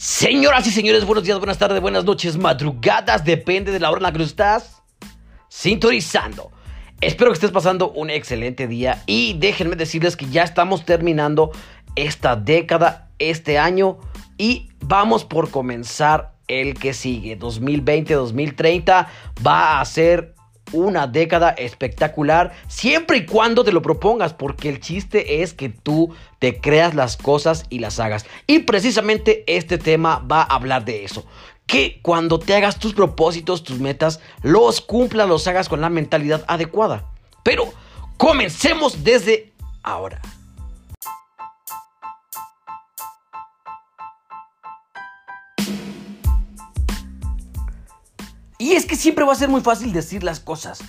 Señoras y señores, buenos días, buenas tardes, buenas noches, madrugadas, depende de la hora en la que estás sintonizando. Espero que estés pasando un excelente día y déjenme decirles que ya estamos terminando esta década, este año y vamos por comenzar el que sigue. 2020-2030 va a ser una década espectacular siempre y cuando te lo propongas, porque el chiste es que tú te creas las cosas y las hagas. Y precisamente este tema va a hablar de eso. Que cuando te hagas tus propósitos, tus metas, los cumplas, los hagas con la mentalidad adecuada. Pero comencemos desde ahora. Y es que siempre va a ser muy fácil decir las cosas.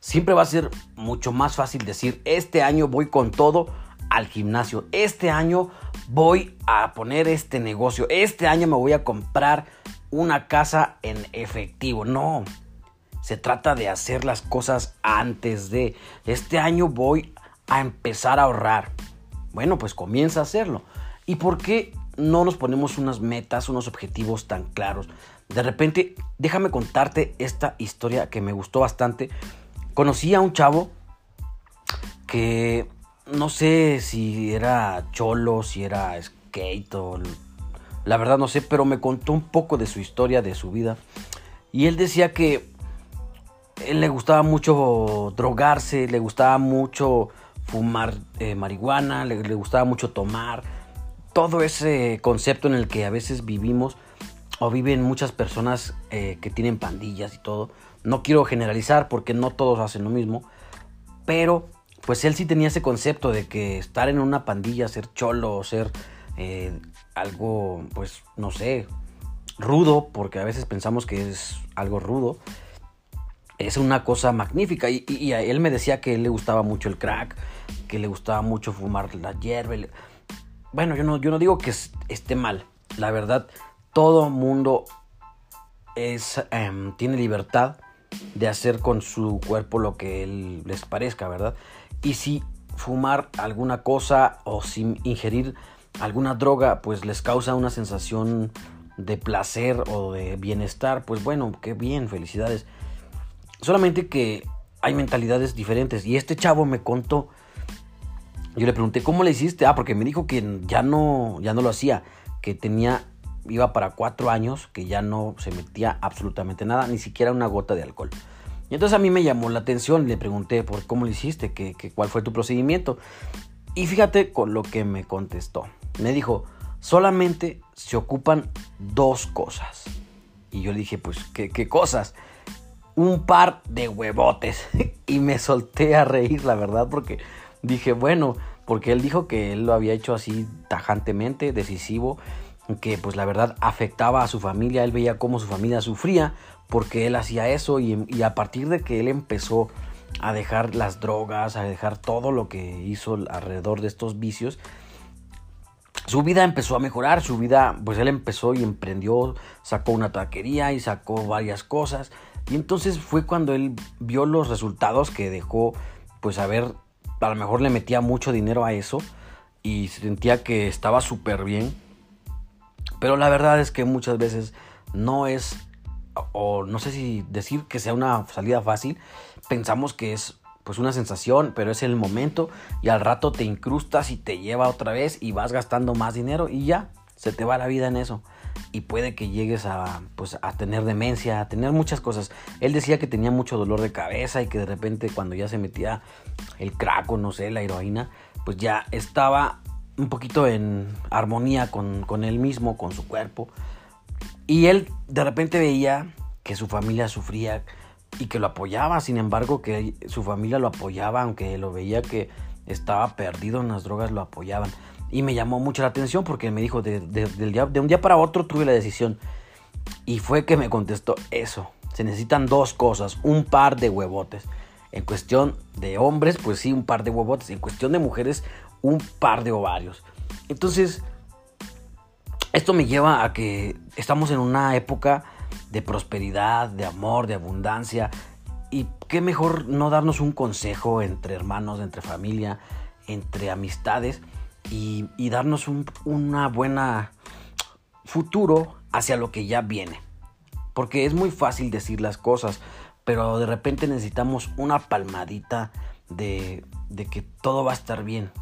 Siempre va a ser mucho más fácil decir, este año voy con todo al gimnasio. Este año voy a poner este negocio. Este año me voy a comprar una casa en efectivo. No. Se trata de hacer las cosas antes de. Este año voy a empezar a ahorrar. Bueno, pues comienza a hacerlo. ¿Y por qué no nos ponemos unas metas, unos objetivos tan claros? De repente, déjame contarte esta historia que me gustó bastante. Conocí a un chavo que no sé si era cholo, si era skate. La verdad no sé, pero me contó un poco de su historia, de su vida. Y él decía que él le gustaba mucho drogarse, le gustaba mucho fumar eh, marihuana, le gustaba mucho tomar. Todo ese concepto en el que a veces vivimos o viven muchas personas eh, que tienen pandillas y todo. No quiero generalizar porque no todos hacen lo mismo, pero pues él sí tenía ese concepto de que estar en una pandilla, ser cholo, o ser eh, algo, pues no sé, rudo, porque a veces pensamos que es algo rudo, es una cosa magnífica. Y, a él me decía que él le gustaba mucho el crack, que le gustaba mucho fumar la hierba. Bueno, yo no, yo no digo que esté mal, la verdad todo mundo es, em, tiene libertad de hacer con su cuerpo lo que él les parezca, ¿verdad? Y si fumar alguna cosa o si ingerir alguna droga pues les causa una sensación de placer o de bienestar, pues bueno, qué bien, felicidades. Solamente que hay mentalidades diferentes y este chavo me contó yo le pregunté, ¿cómo le hiciste? Ah, porque me dijo que ya no, ya no lo hacía, que tenía iba para cuatro años que ya no se metía absolutamente nada, ni siquiera una gota de alcohol. Y entonces a mí me llamó la atención, le pregunté por cómo lo hiciste, ¿Qué, cuál fue tu procedimiento. Y fíjate con lo que me contestó. Me dijo, solamente se ocupan dos cosas. Y yo le dije, pues, ¿qué, qué cosas? Un par de huevotes. y me solté a reír, la verdad, porque dije, bueno, porque él dijo que él lo había hecho así tajantemente, decisivo que pues la verdad afectaba a su familia, él veía cómo su familia sufría porque él hacía eso y, a partir de que él empezó a dejar las drogas, a dejar todo lo que hizo alrededor de estos vicios, su vida empezó a mejorar, su vida, pues él empezó y emprendió, sacó una taquería y sacó varias cosas. Y entonces fue cuando él vio los resultados que dejó, pues a ver, a lo mejor le metía mucho dinero a eso y sentía que estaba súper bien pero la verdad es que muchas veces no es, o no sé si decir que sea una salida fácil, pensamos que es pues una sensación, pero es el momento y al rato te incrustas y te lleva otra vez y vas gastando más dinero y ya, se te va la vida en eso. Y puede que llegues a, pues, a tener demencia, a tener muchas cosas. Él decía que tenía mucho dolor de cabeza y que de repente cuando ya se metía el crack o no sé, la heroína, pues ya estaba un poquito en armonía con, con él mismo, con su cuerpo. Y él de repente veía que su familia sufría y que lo apoyaba, sin embargo que su familia lo apoyaba, aunque lo veía que estaba perdido en las drogas, lo apoyaban. Y me llamó mucho la atención porque me dijo, de, de un día para otro tuve la decisión. Y fue que me contestó eso. Se necesitan dos cosas, un par de huevotes. En cuestión de hombres, pues sí, un par de huevotes. En cuestión de mujeres, un par de ovarios. Entonces, esto me lleva a que estamos en una época de prosperidad, de amor, de abundancia. Y qué mejor no darnos un consejo entre hermanos, entre familia, entre amistades y, darnos una buena futuro hacia lo que ya viene. Porque es muy fácil decir las cosas, pero de repente necesitamos una palmadita de que todo va a estar bien.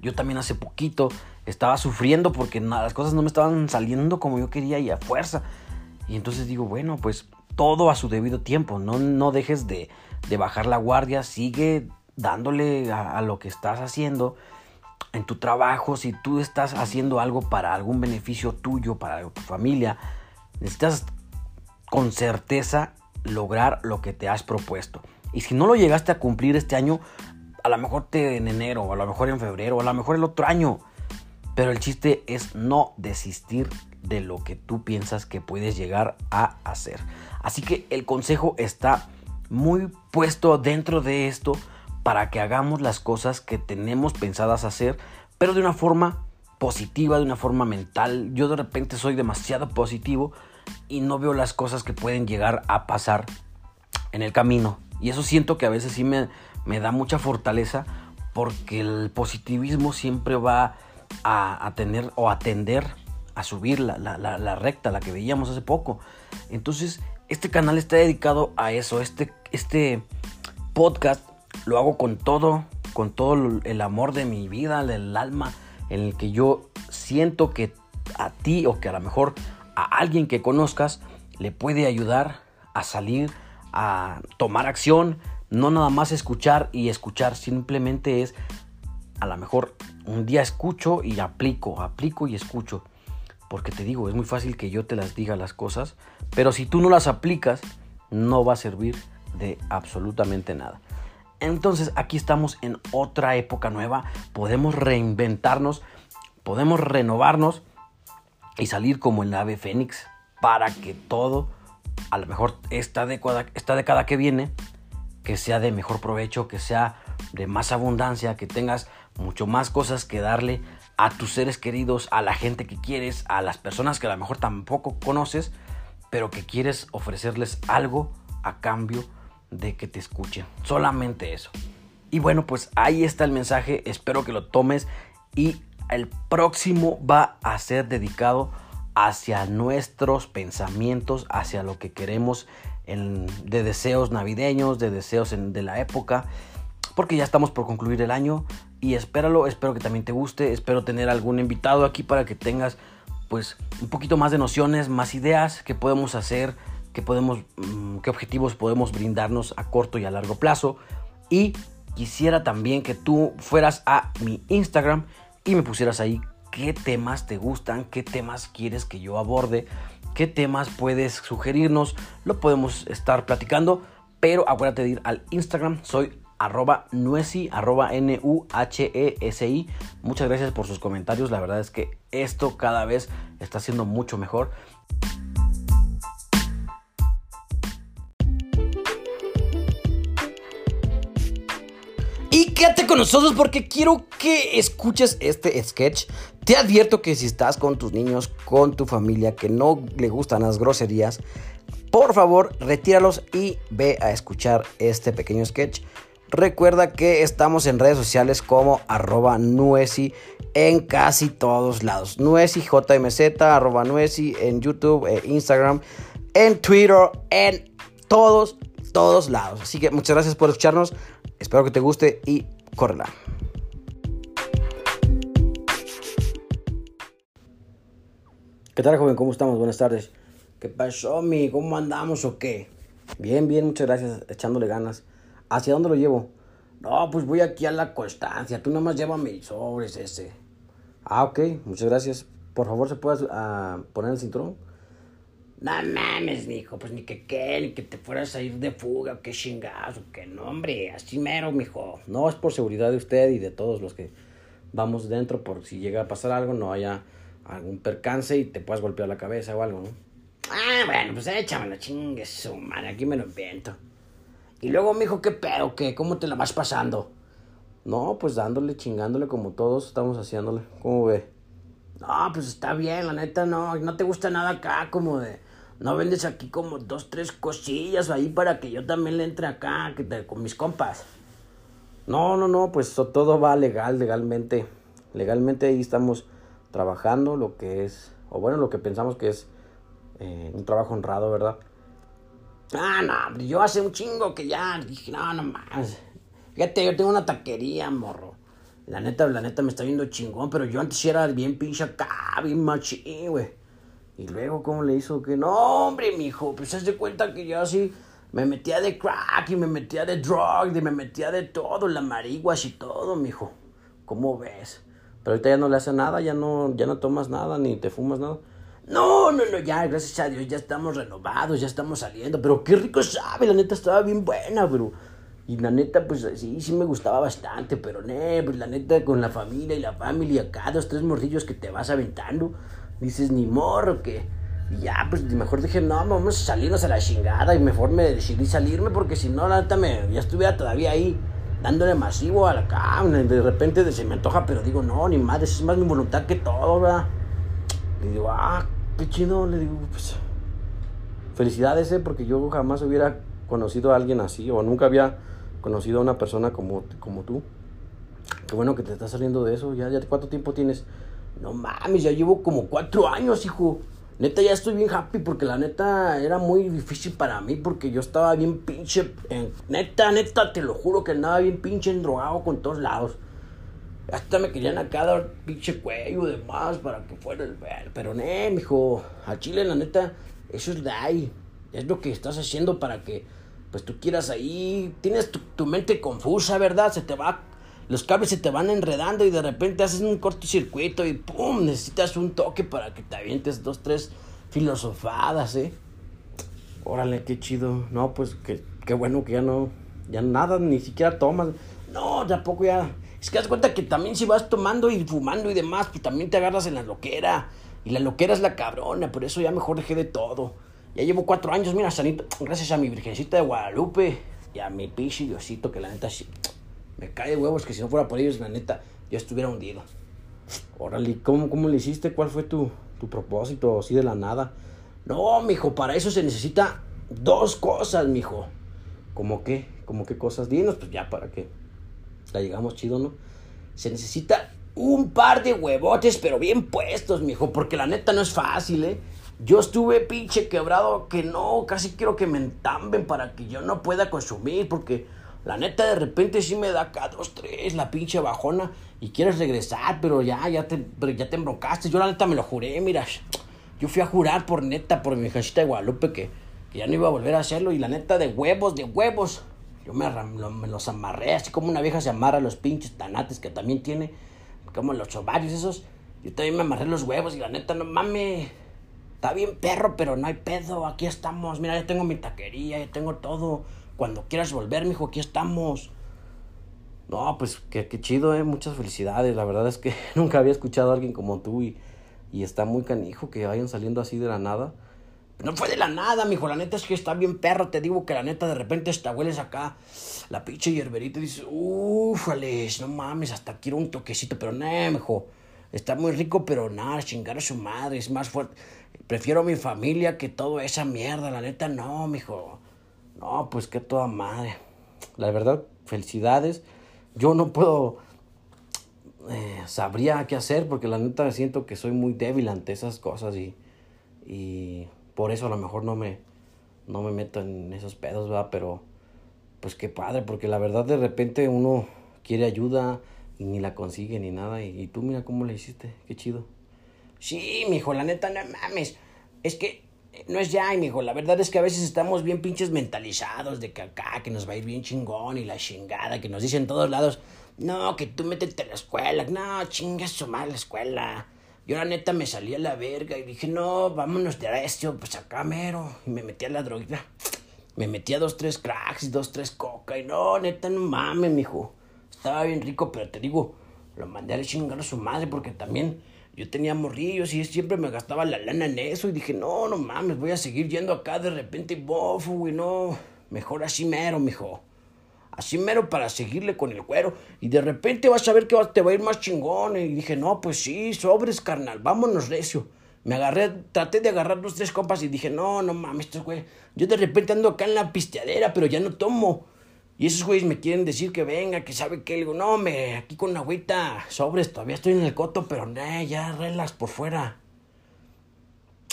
Yo también hace poquito estaba sufriendo porque las cosas no me estaban saliendo como yo quería y a fuerza. Y entonces digo, bueno, pues todo a su debido tiempo. No, no dejes de, de bajar la guardia. Sigue dándole a, lo que estás haciendo en tu trabajo. Si tú estás haciendo algo para algún beneficio tuyo, para tu familia, necesitas con certeza lograr lo que te has propuesto. Y si no lo llegaste a cumplir este año, a lo mejor en enero, a lo mejor en febrero, a lo mejor el otro año. Pero el chiste es no desistir de lo que tú piensas que puedes llegar a hacer. Así que el consejo está muy puesto dentro de esto para que hagamos las cosas que tenemos pensadas hacer, pero de una forma positiva, de una forma mental. Yo de repente soy demasiado positivo y no veo las cosas que pueden llegar a pasar en el camino. Y eso siento que a veces sí me, me da mucha fortaleza porque el positivismo siempre va a, tener o a tender a subir la, la, recta, la que veíamos hace poco. Entonces, este canal está dedicado a eso. Este, este podcast lo hago con todo, con todo el amor de mi vida, del alma, en el que yo siento que a ti o que a lo mejor a alguien que conozcas le puede ayudar a salir, a tomar acción, no nada más escuchar y escuchar, simplemente es a lo mejor un día escucho y aplico, aplico y escucho. Porque te digo, es muy fácil que yo te las diga las cosas, pero si tú no las aplicas, no va a servir de absolutamente nada. Entonces aquí estamos en otra época nueva, podemos reinventarnos, podemos renovarnos y salir como el ave fénix para que todo, a lo mejor esta década, esta década que viene, que sea de mejor provecho, que sea de más abundancia, que tengas mucho más cosas que darle a tus seres queridos, a la gente que quieres, a las personas que a lo mejor tampoco conoces, pero que quieres ofrecerles algo a cambio de que te escuchen. Solamente eso. Y bueno, pues ahí está el mensaje. Espero que lo tomes. Y el próximo va a ser dedicado hacia nuestros pensamientos, hacia lo que queremos de deseos navideños, de deseos de la época. Porque ya estamos por concluir el año. Y espéralo, espero que también te guste. Espero tener algún invitado aquí para que tengas pues un poquito más de nociones, más ideas que podemos hacer qué, podemos, mm, qué objetivos podemos brindarnos a corto y a largo plazo. Y quisiera también que tú fueras a mi Instagram y me pusieras ahí qué temas te gustan, qué temas quieres que yo aborde, qué temas puedes sugerirnos, lo podemos estar platicando, pero acuérdate de ir al Instagram, soy arroba nuesi, arroba N-U-H-E-S-I. Muchas gracias por sus comentarios, la verdad es que esto cada vez está siendo mucho mejor. Quédate con nosotros porque quiero que escuches este sketch. Te advierto que si estás con tus niños, con tu familia, que no le gustan las groserías, por favor, retíralos y ve a escuchar este pequeño sketch. Recuerda que estamos en redes sociales como arroba nuesi en casi todos lados. Nuesi JMZ, nuesi en YouTube, e Instagram, en Twitter, en todos, todos lados. Así que muchas gracias por escucharnos. Espero que te guste y córrela. ¿Qué tal, joven? ¿Cómo estamos? Buenas tardes. ¿Qué pasó, mi? ¿Cómo andamos o qué? Bien, bien, muchas gracias. Echándole ganas. ¿Hacia dónde lo llevo? No, pues voy aquí a la constancia. Tú nomás llévame mis sobres ese. Ah, ok. Muchas gracias. Por favor, ¿se puede uh, poner el cinturón? No mames, mijo, pues ni que qué, ni que te fueras a ir de fuga, qué chingazo, qué nombre, así mero, mijo. No, es por seguridad de usted y de todos los que vamos dentro, por si llega a pasar algo, no haya algún percance y te puedas golpear la cabeza o algo, ¿no? Ah, bueno, pues échamelo, chingue su madre, aquí me lo invento. Y luego, mijo, ¿qué pedo, qué? ¿Cómo te la vas pasando? No, pues dándole, chingándole como todos estamos haciéndole. ¿Cómo ve? No, pues está bien, la neta, no, no te gusta nada acá como de no vendes aquí como dos, tres cosillas ahí para que yo también le entre acá que con mis compas. No, no, no, pues todo va legal, legalmente. Legalmente ahí estamos trabajando lo que es o bueno, lo que pensamos que es eh, un trabajo honrado, ¿verdad? Ah, no, yo hace un chingo que ya dije, no, no más. Fíjate, yo tengo una taquería, morro. La neta, la neta me está viendo chingón, pero yo antes era bien pinche acá, bien machín, güey. Y luego, ¿cómo le hizo? Que no, hombre, mijo, pues se de cuenta que yo así me metía de crack y me metía de drug y me metía de todo, la mariguas y todo, mijo. ¿Cómo ves? Pero ahorita ya no le hace nada, ya no, ya no tomas nada, ni te fumas nada. No, no, no, ya, gracias a Dios, ya estamos renovados, ya estamos saliendo. Pero qué rico sabe, la neta estaba bien buena, bro. Y la neta, pues sí, sí me gustaba bastante, pero ne, pues la neta con la familia y la familia, acá dos, tres morrillos que te vas aventando, dices, ni morro, que. Ya, pues mejor dije, no, vamos a salirnos a la chingada. Y mejor me decidí salirme porque si no, la neta, me, ya estuviera todavía ahí dándole masivo a la cama. De repente se me antoja, pero digo, no, ni madre, es más mi voluntad que todo, ¿verdad? Y digo, ah, qué chido. Le digo, pues, felicidades, ¿eh? Porque yo jamás hubiera conocido a alguien así, o nunca había conocido a una persona como, como tú. Qué bueno que te estás saliendo de eso. ¿Ya, ya cuánto tiempo tienes? No mames, ya llevo como cuatro años, hijo. Neta, ya estoy bien happy porque la neta era muy difícil para mí porque yo estaba bien pinche. neta, neta, te lo juro que andaba bien pinche endrogado con todos lados. Hasta me querían acá dar pinche cuello de más para que fuera el ver. Pero, ne, mijo, a Chile, la neta, eso es de ahí. Es lo que estás haciendo para que, pues tú quieras ahí. Tienes tu, tu mente confusa, ¿verdad? Se te va los cables se te van enredando y de repente haces un cortocircuito y ¡pum! Necesitas un toque para que te avientes dos, tres filosofadas, ¿eh? Órale, qué chido. No, pues qué, qué bueno que ya no, ya nada, ni siquiera tomas. No, tampoco ya. Es que das cuenta que también si vas tomando y fumando y demás, pues también te agarras en la loquera. Y la loquera es la cabrona, por eso ya mejor dejé de todo. Ya llevo cuatro años, mira, sanito, gracias a mi virgencita de Guadalupe y a mi pichi Diosito, que la neta me cae de huevos que si no fuera por ellos, la neta, yo estuviera hundido. Órale, ¿cómo, cómo le hiciste? ¿Cuál fue tu, tu propósito? Así de la nada. No, mijo, para eso se necesita dos cosas, mijo. ¿Cómo qué? ¿Cómo qué cosas? Dinos, pues ya para que la llegamos chido, ¿no? Se necesita un par de huevotes, pero bien puestos, mijo, porque la neta no es fácil, ¿eh? Yo estuve pinche quebrado que no, casi quiero que me entamben para que yo no pueda consumir, porque la neta, de repente sí me da acá dos, tres, la pinche bajona. Y quieres regresar, pero ya, ya te, ya te embrocaste. Yo la neta me lo juré, mira. Yo fui a jurar por neta, por mi hijita de Guadalupe, que, ya no iba a volver a hacerlo. Y la neta, de huevos, de huevos. Yo me, me los amarré, así como una vieja se amarra a los pinches tanates que también tiene. Como los ovarios esos. Yo también me amarré los huevos y la neta, no mames. Está bien perro, pero no hay pedo. Aquí estamos. Mira, ya tengo mi taquería, ya tengo todo. Cuando quieras volver, mijo, aquí estamos. No, pues qué, chido, eh. Muchas felicidades. La verdad es que nunca había escuchado a alguien como tú y, y está muy canijo que vayan saliendo así de la nada. No fue de la nada, mijo. La neta es que está bien perro. Te digo que la neta de repente hasta hueles acá la pinche hierberita y dices, uff, no mames, hasta quiero un toquecito. Pero no, mijo. Está muy rico, pero nada, chingar a su madre. Es más fuerte. Prefiero a mi familia que toda esa mierda. La neta, no, mijo. No, pues que toda madre. La verdad, felicidades. Yo no puedo... Eh, sabría qué hacer porque la neta siento que soy muy débil ante esas cosas y, y por eso a lo mejor no me, no me meto en esos pedos, ¿verdad? Pero pues qué padre, porque la verdad de repente uno quiere ayuda y ni la consigue ni nada. Y, tú mira cómo le hiciste, qué chido. Sí, mijo, la neta, no mames. Es que no es ya, mijo. La verdad es que a veces estamos bien pinches mentalizados de que acá, que nos va a ir bien chingón y la chingada, que nos dicen todos lados, no, que tú métete a la escuela, no, chingas su madre la escuela. Yo la neta me salí a la verga y dije, no, vámonos de esto, pues acá mero. Y me metí a la droga. Me metí a dos, tres cracks y dos, tres coca. Y no, neta, no mames, mijo. Estaba bien rico, pero te digo, lo mandé a la chingada a su madre porque también yo tenía morrillos y siempre me gastaba la lana en eso y dije, no, no mames, voy a seguir yendo acá de repente, bofo, güey, no, mejor así mero, mijo. Así mero para seguirle con el cuero. Y de repente vas a ver que te va a ir más chingón. Y dije, no, pues sí, sobres, carnal, vámonos recio. Me agarré, traté de agarrar dos, tres copas y dije, no, no mames, güey. Yo de repente ando acá en la pisteadera, pero ya no tomo. Y esos güeyes me quieren decir que venga, que sabe que. Le digo, no, me, aquí con agüita, sobres, todavía estoy en el coto, pero nah, ya relax por fuera.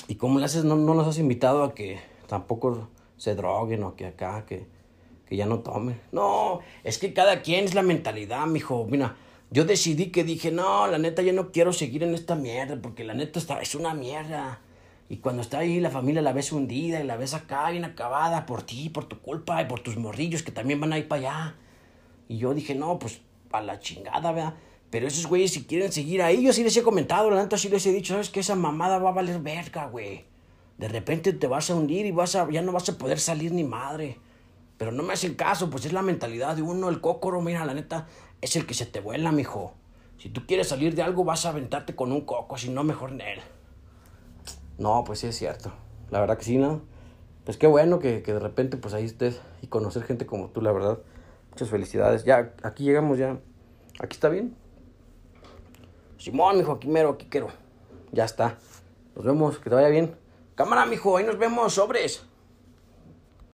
¿Y cómo le haces? No, no nos has invitado a que tampoco se droguen o que acá, que, que ya no tomen. No, es que cada quien es la mentalidad, mijo. Mira, yo decidí que dije, no, la neta, ya no quiero seguir en esta mierda, porque la neta está, es una mierda. Y cuando está ahí la familia la ves hundida y la ves acá bien acabada por ti, por tu culpa y por tus morrillos que también van a ir para allá. Y yo dije, no, pues a la chingada, ¿verdad? Pero esos güeyes si quieren seguir ahí, yo sí les he comentado, la neta sí les he dicho, ¿sabes qué? Esa mamada va a valer verga, güey. De repente te vas a hundir y vas a, ya no vas a poder salir ni madre. Pero no me hacen caso, pues es la mentalidad de uno, el cócoro, mira, la neta, es el que se te vuela, mijo. Si tú quieres salir de algo, vas a aventarte con un coco, si no, mejor en él. No, pues sí es cierto. La verdad que sí, ¿no? Pues qué bueno que, que de repente, pues ahí estés y conocer gente como tú, la verdad. Muchas felicidades. Ya, aquí llegamos ya. Aquí está bien. Simón, mijo, aquí mero, aquí quiero. Ya está. Nos vemos, que te vaya bien. Cámara, mijo, ahí nos vemos, sobres.